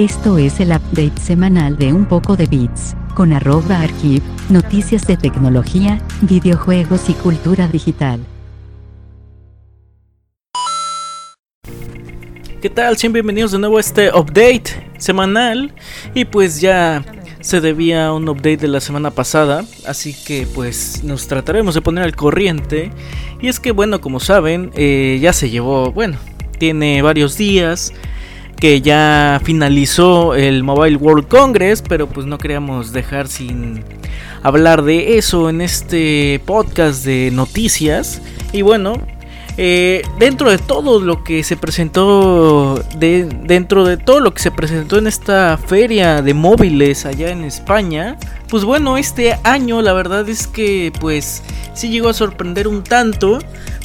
Esto es el update semanal de Un poco de Bits, con arroba archive, noticias de tecnología, videojuegos y cultura digital. ¿Qué tal? Sean bienvenidos de nuevo a este update semanal. Y pues ya se debía un update de la semana pasada, así que pues nos trataremos de poner al corriente. Y es que bueno, como saben, eh, ya se llevó, bueno, tiene varios días que ya finalizó el Mobile World Congress, pero pues no queríamos dejar sin hablar de eso en este podcast de noticias. Y bueno, eh, dentro de todo lo que se presentó, de, dentro de todo lo que se presentó en esta feria de móviles allá en España, pues bueno, este año la verdad es que pues sí llegó a sorprender un tanto.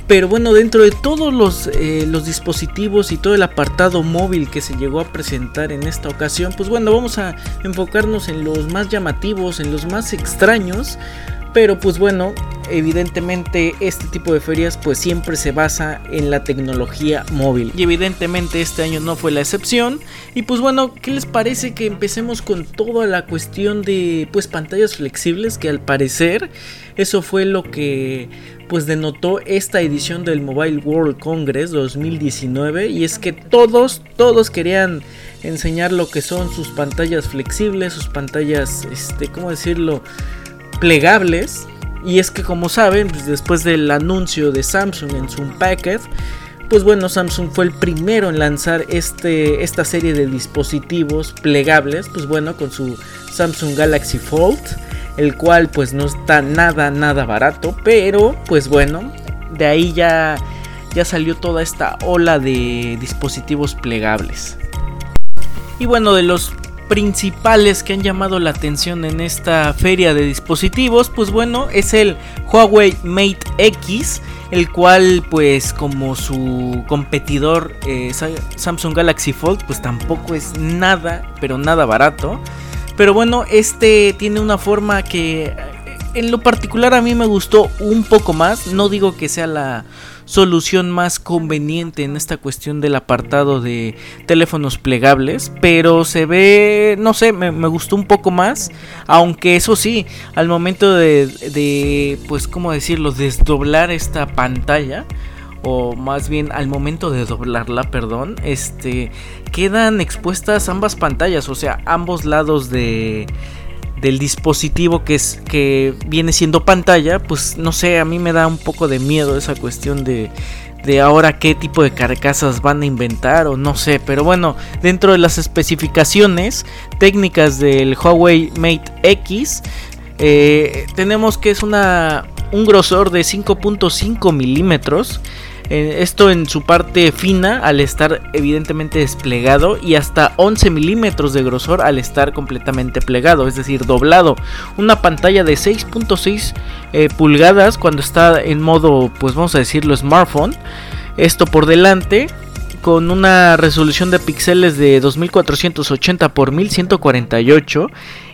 Pero bueno, dentro de todos los, eh, los, dispositivos y todo el apartado móvil que se llegó a presentar en esta ocasión, pues bueno, vamos a enfocarnos en los más llamativos, en los más extraños. Pero pues bueno, evidentemente este tipo de ferias pues siempre se basa en la tecnología móvil. Y evidentemente este año no fue la excepción. Y pues bueno, ¿qué les parece que empecemos con toda la cuestión de pues pantallas flexibles? Que al parecer eso fue lo que pues denotó esta edición del Mobile World Congress 2019 y es que todos, todos querían enseñar lo que son sus pantallas flexibles, sus pantallas, este, ¿cómo decirlo? Plegables. Y es que como saben, pues después del anuncio de Samsung en su Packet, pues bueno, Samsung fue el primero en lanzar este, esta serie de dispositivos plegables, pues bueno, con su Samsung Galaxy Fold el cual pues no está nada, nada barato, pero pues bueno, de ahí ya, ya salió toda esta ola de dispositivos plegables. Y bueno, de los principales que han llamado la atención en esta feria de dispositivos, pues bueno, es el Huawei Mate X, el cual pues como su competidor eh, Samsung Galaxy Fold, pues tampoco es nada, pero nada barato. Pero bueno, este tiene una forma que en lo particular a mí me gustó un poco más. No digo que sea la solución más conveniente en esta cuestión del apartado de teléfonos plegables. Pero se ve, no sé, me, gustó un poco más. Aunque eso sí, al momento de, de pues, ¿cómo decirlo? Desdoblar esta pantalla o más bien al momento de doblarla, perdón, este quedan expuestas ambas pantallas, o sea, ambos lados de del dispositivo que es que viene siendo pantalla, pues no sé, a mí me da un poco de miedo esa cuestión de de ahora qué tipo de carcasas van a inventar o no sé, pero bueno, dentro de las especificaciones técnicas del Huawei Mate X eh, tenemos que es una un grosor de 5.5 milímetros eh, esto en su parte fina al estar evidentemente desplegado y hasta 11 milímetros de grosor al estar completamente plegado, es decir, doblado. Una pantalla de 6.6 eh, pulgadas cuando está en modo, pues vamos a decirlo, smartphone. Esto por delante con una resolución de píxeles de 2480 x 1148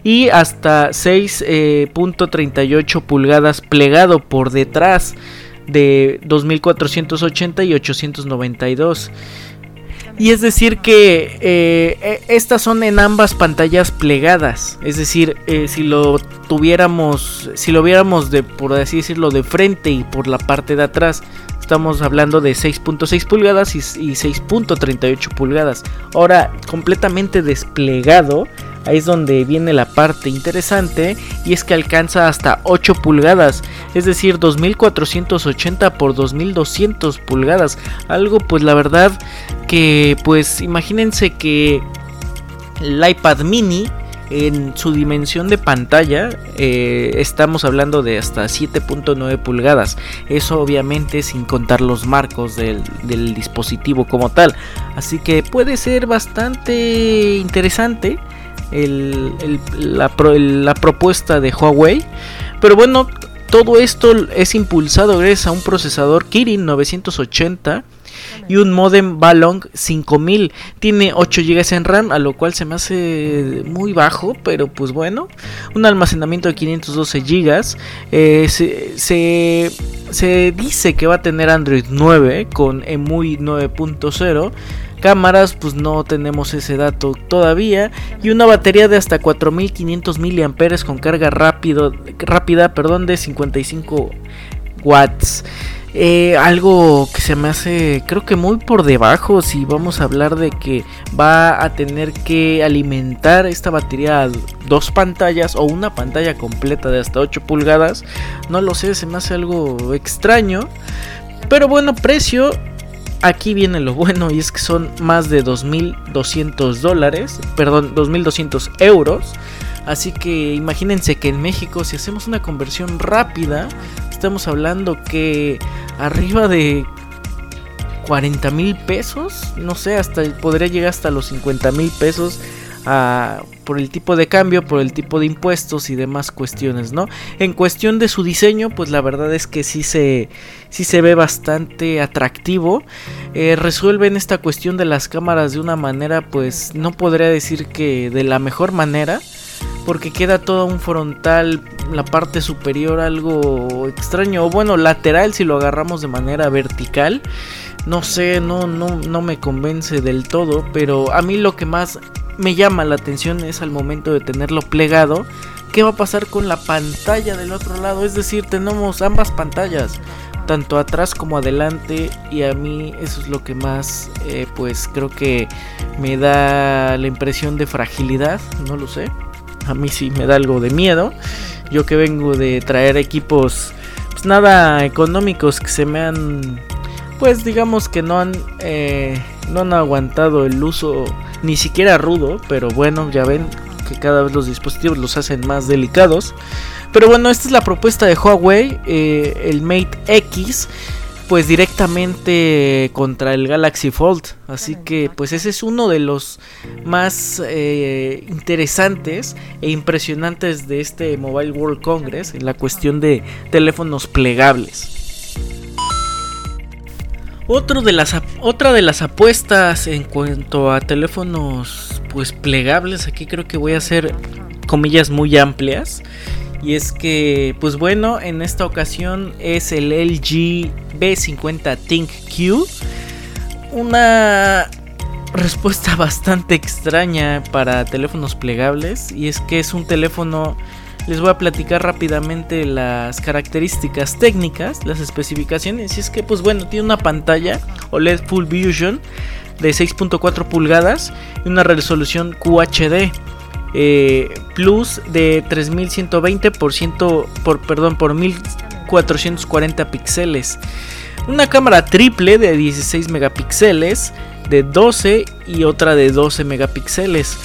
y hasta 6.38 eh, pulgadas plegado por detrás de 2480 y 892. Y es decir que eh, e, estas son en ambas pantallas plegadas. Es decir, eh, si lo tuviéramos, si lo viéramos de, por así decirlo, de frente y por la parte de atrás, estamos hablando de 6.6 pulgadas y, y 6.38 pulgadas. Ahora, completamente desplegado Ahí es donde viene la parte interesante y es que alcanza hasta 8 pulgadas, es decir, 2480 por 2200 pulgadas. Algo pues la verdad que pues imagínense que el iPad mini en su dimensión de pantalla eh, estamos hablando de hasta 7.9 pulgadas. Eso obviamente sin contar los marcos del, del, dispositivo como tal. Así que puede ser bastante interesante la, propuesta de Huawei. Pero bueno, todo esto es impulsado gracias a un procesador Kirin 980 y un modem Balong 5000. Tiene 8 GB en RAM, a lo cual se me hace muy bajo, pero pues bueno. Un almacenamiento de 512 GB. Eh, se, dice que va a tener Android 9 con EMUI 9.0. cámaras pues no tenemos ese dato todavía y una batería de hasta 4500 mAh con carga rápido, rápida perdón, de 55 watts. Eh, algo que se me hace creo que muy por debajo si vamos a hablar de que va a tener que alimentar esta batería dos pantallas o una pantalla completa de hasta 8 pulgadas no lo sé se me hace algo extraño pero bueno precio aquí viene lo bueno y es que son más de 2.200 dólares perdón 2.200 euros. Así que imagínense que en México si hacemos una conversión rápida, estamos hablando que arriba de 40 mil pesos, no sé, hasta podría llegar hasta los 50 mil pesos por el tipo de cambio, por el tipo de impuestos y demás cuestiones, ¿no? En cuestión de su diseño, pues la verdad es que sí se, sí se ve bastante atractivo. Eh, resuelven esta cuestión de las cámaras de una manera, pues no podría decir que de la mejor manera porque queda todo un frontal, la parte superior algo extraño, o bueno, lateral si lo agarramos de manera vertical. No sé, no, no, no me convence del todo, pero a mí lo que más me llama la atención es al momento de tenerlo plegado. ¿Qué va a pasar con la pantalla del otro lado? Es decir, tenemos ambas pantallas, tanto atrás como adelante, y a mí eso es lo que más, eh, pues creo que me da la impresión de fragilidad, no lo sé a mí sí me da algo de miedo. Yo que vengo de traer equipos pues nada económicos que se me han pues digamos que no han eh, no han aguantado el uso ni siquiera rudo, pero bueno, ya ven que cada vez los dispositivos los hacen más delicados. Pero bueno, esta es la propuesta de Huawei, eh, el Mate X pues directamente contra el Galaxy Fold. Así que pues ese es uno de los más eh, interesantes e impresionantes de este Mobile World Congress en la cuestión de teléfonos plegables. Otro de las, otra de las apuestas en cuanto a teléfonos pues plegables, aquí creo que voy a hacer comillas muy amplias. Y es que, pues bueno, en esta ocasión es el LG B50 Think Q. Una respuesta bastante extraña para teléfonos plegables. Y es que es un teléfono... Les voy a platicar rápidamente las características técnicas, las especificaciones. Y es que, pues bueno, tiene una pantalla OLED Full Vision de 6.4 pulgadas y una resolución QHD. Eh, plus de 3120 por, por, perdón, por 1440 píxeles. Una cámara triple de 16 megapíxeles, de 12 y otra de 12 megapíxeles.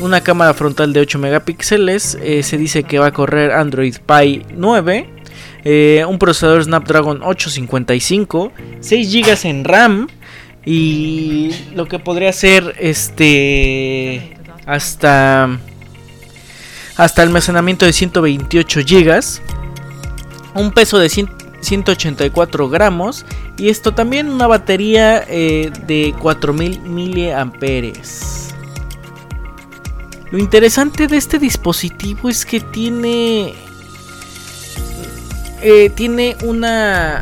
Una cámara frontal de 8 megapíxeles. Eh, se dice que va a correr Android Pie 9. Eh, un procesador Snapdragon 855. 6 GB en RAM. Y lo que podría ser este. Hasta hasta almacenamiento de 128 GB, un peso de 184 gramos y esto también una batería eh, de 4000 miliamperes. Lo interesante de este dispositivo es que tiene eh, tiene una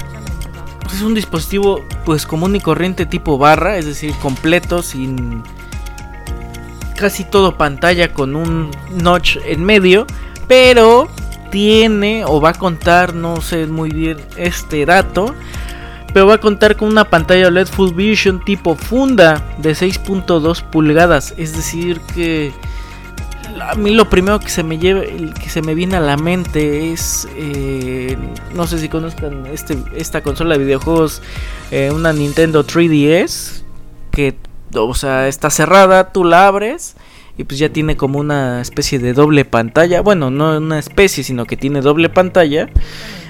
es un dispositivo pues común y corriente tipo barra, es decir, completo sin casi todo pantalla con un notch en medio, pero tiene o va a contar, no sé muy bien este dato, pero va a contar con una pantalla OLED Full Vision tipo funda de 6.2 pulgadas, es decir que a mí lo primero que se me lleve, que se me viene a la mente es, eh, no sé si conozcan este, esta consola de videojuegos, eh, una Nintendo 3DS que o sea, está cerrada, tú la abres y pues ya tiene como una especie de doble pantalla. Bueno, no una especie, sino que tiene doble pantalla.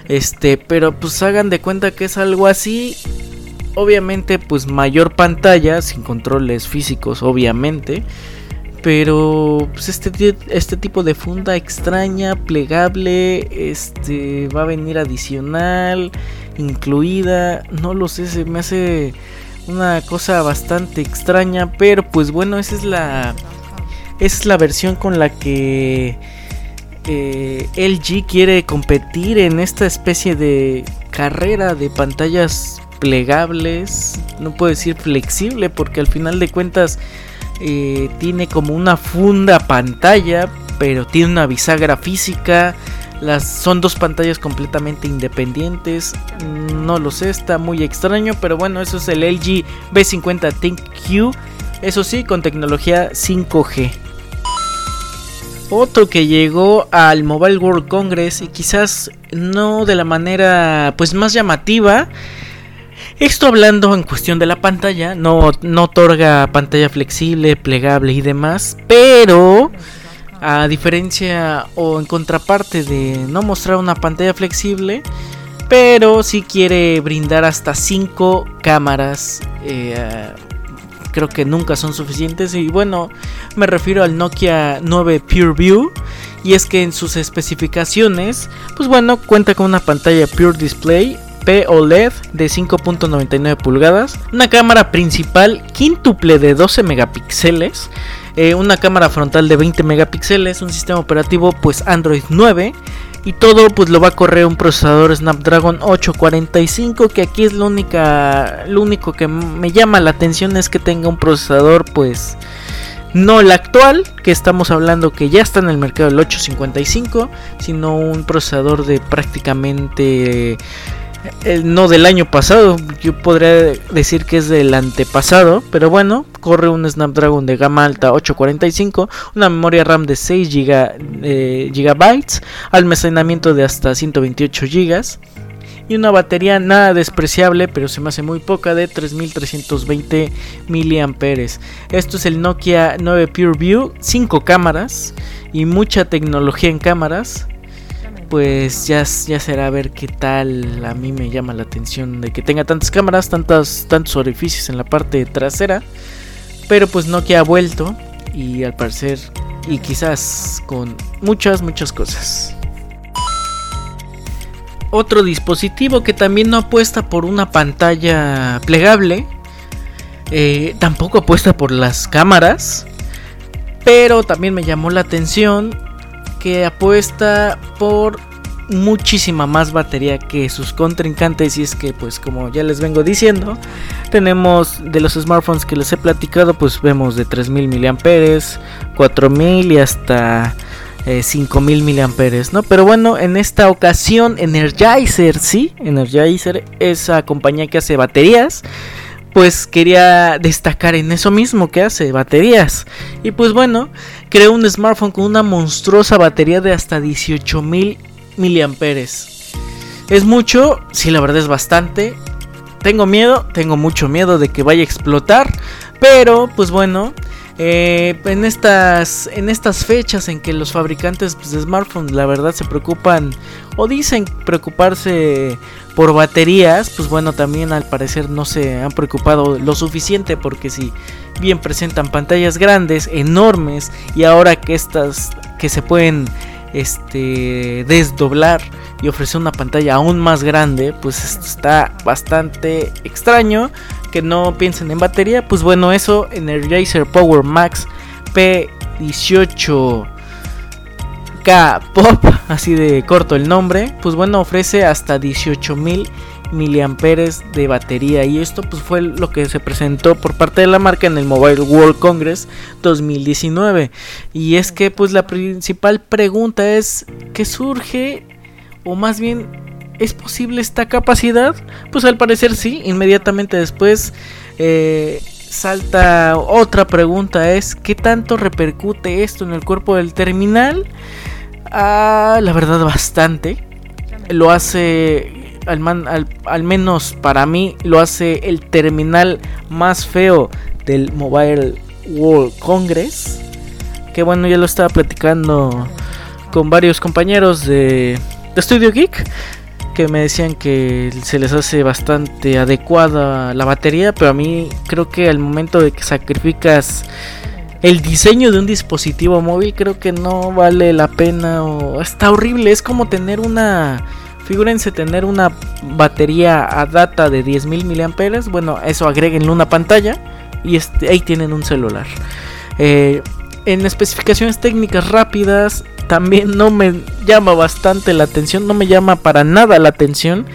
Este, pero pues hagan de cuenta que es algo así. Obviamente, pues mayor pantalla, sin controles físicos, obviamente. Pero pues este, este tipo de funda extraña, plegable, este va a venir adicional, incluida, no lo sé, se me hace una cosa bastante extraña, pero pues bueno, esa es la esa es la versión con la que eh, LG quiere competir en esta especie de carrera de pantallas plegables, no puedo decir flexible porque al final de cuentas eh, tiene como una funda pantalla, pero tiene una bisagra física. Las, son dos pantallas completamente independientes. No lo sé, está muy extraño. Pero bueno, eso es el LG B50 ThinkQ. Eso sí, con tecnología 5G. Otro que llegó al Mobile World Congress y quizás no de la manera pues más llamativa. Esto hablando en cuestión de la pantalla, no, no otorga pantalla flexible, plegable y demás, pero a diferencia o en contraparte de no mostrar una pantalla flexible, pero sí quiere brindar hasta 5 cámaras eh, creo que nunca son suficientes. Y bueno, me refiero al Nokia 9 Pure View. Y es que en sus especificaciones, pues bueno, cuenta con una pantalla Pure Display POLED de 5.99 pulgadas, una cámara principal quíntuple de 12 megapíxeles, eh, una cámara frontal de 20 megapíxeles, un sistema operativo pues Android 9 y todo pues lo va a correr un procesador Snapdragon 845 que aquí es lo única lo único que me llama la atención es que tenga un procesador pues no el actual que estamos hablando que ya está en el mercado el 855 sino un procesador de prácticamente no del año pasado, yo podría decir que es del antepasado, pero bueno, corre un Snapdragon de gama alta 845, una memoria RAM de 6 eh, GB, almacenamiento de hasta 128 GB y una batería nada despreciable, pero se me hace muy poca de 3320 mAh. Esto es el Nokia 9 Pure View, 5 cámaras y mucha tecnología en cámaras pues ya, ya será ver qué tal. A mí me llama la atención de que tenga tantas cámaras, tantos orificios en la parte trasera. Pero pues no que ha vuelto y al parecer y quizás con muchas, muchas cosas. Otro dispositivo que también no apuesta por una pantalla plegable. Eh, tampoco apuesta por las cámaras. Pero también me llamó la atención que apuesta por muchísima más batería que sus contrincantes. Y es que pues como ya les vengo diciendo tenemos de los smartphones que les he platicado pues vemos de 3000 miliamperes 4000 y hasta 5000 eh, miliamperes no pero bueno en esta ocasión Energizer sí Energizer esa compañía que hace baterías pues quería destacar en eso mismo que hace, baterías. Y pues bueno, creó un smartphone con una monstruosa batería de hasta 18.000 miliamperes. ¿Es mucho? Sí, la verdad es bastante. Tengo miedo, tengo mucho miedo de que vaya a explotar. Pero, pues bueno, eh, en, estas, en estas fechas en que los fabricantes pues, de smartphones la verdad se preocupan o dicen preocuparse por baterías, pues bueno, también al parecer no se han preocupado lo suficiente porque si bien presentan pantallas grandes, enormes y ahora que estas que se pueden este desdoblar y ofrecer una pantalla aún más grande, pues está bastante extraño que no piensen en batería, pues bueno, eso Energizer Power Max P18 K Pop, así de corto el nombre, pues bueno, ofrece hasta 18.000 miliamperes de batería y esto pues fue lo que se presentó por parte de la marca en el Mobile World Congress 2019 y es que pues la principal pregunta es ¿qué surge o más bien es posible esta capacidad pues al parecer sí inmediatamente después eh, salta otra pregunta es ¿qué tanto repercute esto en el cuerpo del terminal? Ah, la verdad bastante. Lo hace, al, menos para mí, lo hace el terminal más feo del Mobile World Congress. Que bueno, ya lo estaba platicando con varios compañeros de, de Studio Geek que me decían que se les hace bastante adecuada la batería, pero a mí creo que al momento de que sacrificas el diseño de un dispositivo móvil creo que no vale la pena o está horrible. Es como tener una, figúrense tener una batería a data de 10.000 miliamperes. Bueno, eso agréguenle una pantalla y este, ahí tienen un celular. Eh, en especificaciones técnicas rápidas también no me llama bastante la atención, no me llama para nada la atención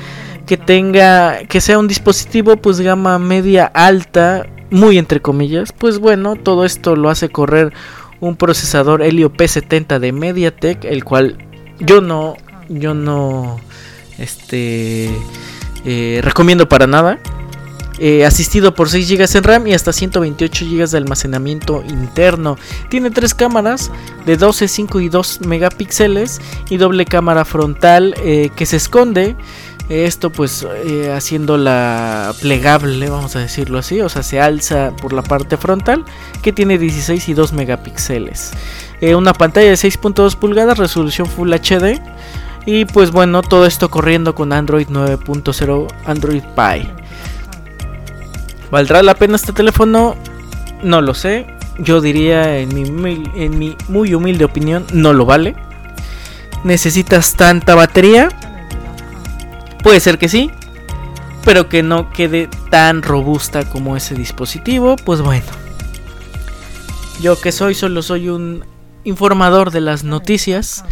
que tenga, que sea un dispositivo pues gama media alta, muy entre comillas, pues bueno, todo esto lo hace correr un procesador Helio P70 de MediaTek, el cual yo no, yo no, este, eh, recomiendo para nada. Eh, asistido por 6 GB en RAM y hasta 128 GB de almacenamiento interno. Tiene tres cámaras de 12, 5 y 2 megapíxeles y doble cámara frontal eh, que se esconde. Esto pues haciéndola plegable, vamos a decirlo así, o sea, se alza por la parte frontal que tiene 16 y 2 megapíxeles. una pantalla de 6.2 pulgadas, resolución Full HD. Y pues bueno, todo esto corriendo con Android 9.0 Android Pie. ¿Valdrá la pena este teléfono? No lo sé. Yo diría en mi, en mi muy humilde opinión, no lo vale. ¿Necesitas tanta batería? Puede ser que sí. Pero que no quede tan robusta como ese dispositivo. Pues bueno. Yo que soy, solo soy un informador de las noticias.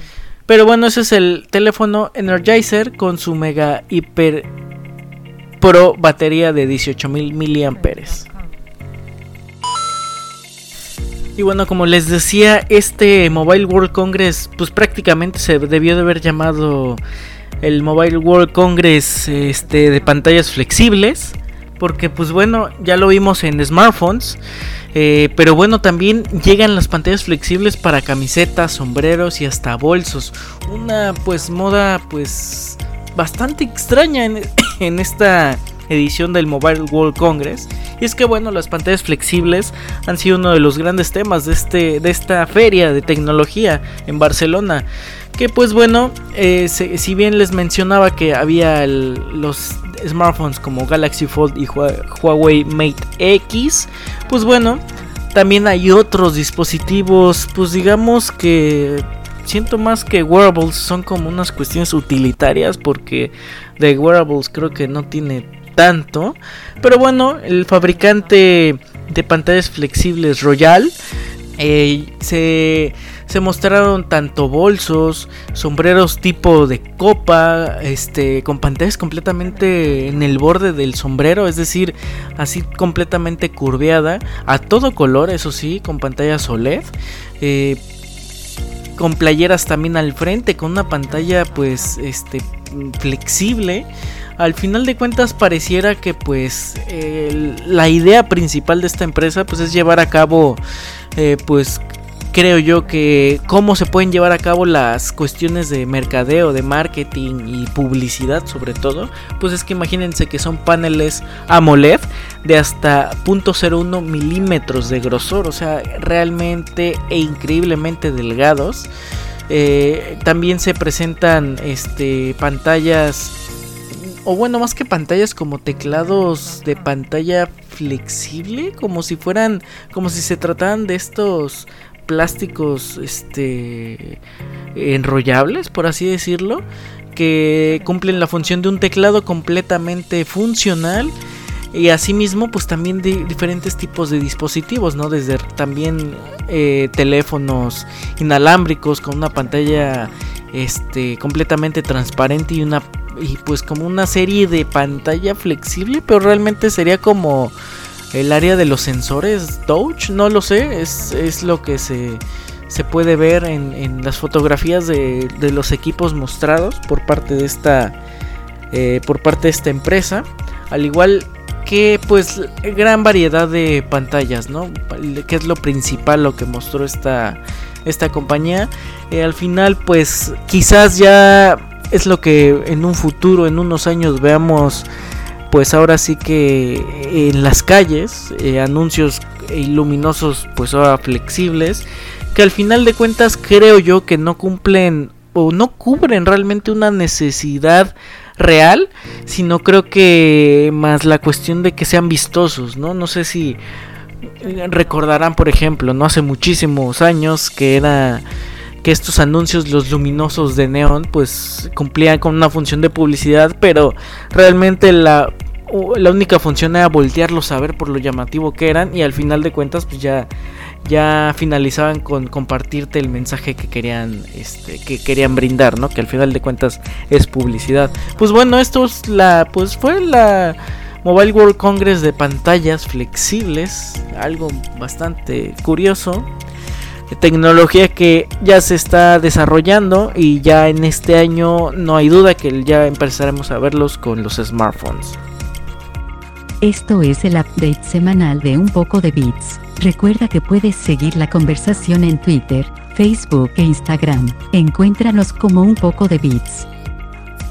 Pero bueno, ese es el teléfono Energizer con su mega hiper pro batería de 18.000 miliamperes. Y bueno, como les decía, este Mobile World Congress, pues prácticamente se debió de haber llamado el Mobile World Congress este, de pantallas flexibles. Porque pues bueno, ya lo vimos en smartphones. Eh, pero bueno, también llegan las pantallas flexibles para camisetas, sombreros y hasta bolsos. Una pues moda pues bastante extraña en, esta edición del Mobile World Congress. Y es que bueno, las pantallas flexibles han sido uno de los grandes temas de, este, de esta feria de tecnología en Barcelona. Que pues bueno, eh, si bien les mencionaba que había los smartphones como Galaxy Fold y Huawei Mate X, pues bueno, también hay otros dispositivos, pues digamos que siento más que wearables son como unas cuestiones utilitarias porque de wearables creo que no tiene tanto, pero bueno, el fabricante de pantallas flexibles Royal eh, se se mostraron tanto bolsos, sombreros tipo de copa, este, con pantallas completamente en el borde del sombrero, es decir, así completamente curveada, a todo color, eso sí, con pantallas OLED. Eh, con playeras también al frente, con una pantalla pues este flexible. Al final de cuentas pareciera que pues la idea principal de esta empresa pues es llevar a cabo eh, pues creo yo que cómo se pueden llevar a cabo las cuestiones de mercadeo, de marketing y publicidad sobre todo, pues es que imagínense que son paneles AMOLED de hasta 0.01 milímetros de grosor, o sea, realmente e increíblemente delgados. Eh, también se presentan este, pantallas, o bueno, más que pantallas como teclados de pantalla flexible, como si fueran, como si se trataran de estos plásticos este enrollables, por así decirlo, que cumplen la función de un teclado completamente funcional y asimismo pues también de diferentes tipos de dispositivos, ¿no? Desde también eh, teléfonos inalámbricos con una pantalla este completamente transparente y una y pues como una serie de pantalla flexible, pero realmente sería como el área de los sensores touch, no lo sé, es, lo que se, puede ver en, las fotografías de, los equipos mostrados por parte de esta eh, por parte de esta empresa al igual que pues gran variedad de pantallas no que es lo principal lo que mostró esta esta compañía eh, al final pues quizás ya es lo que en un futuro en unos años veamos pues ahora sí que en las calles, eh, anuncios luminosos pues ahora flexibles, que al final de cuentas creo yo que no cumplen o no cubren realmente una necesidad real, sino creo que más la cuestión de que sean vistosos, ¿no? No sé si recordarán, por ejemplo, no hace muchísimos años que era que estos anuncios, los luminosos de neón, pues cumplían con una función de publicidad, pero realmente la la única función era voltearlos a ver por lo llamativo que eran y al final de cuentas pues ya ya finalizaban con compartirte el mensaje que querían este que querían brindar, ¿no? Que al final de cuentas es publicidad. Pues bueno, esto es la pues fue la Mobile World Congress de pantallas flexibles, algo bastante curioso. Tecnología que ya se está desarrollando y ya en este año no hay duda que ya empezaremos a verlos con los smartphones. Esto es el update semanal de Un poco de Bits. Recuerda que puedes seguir la conversación en Twitter, Facebook e Instagram. Encuéntranos como Un poco de Bits.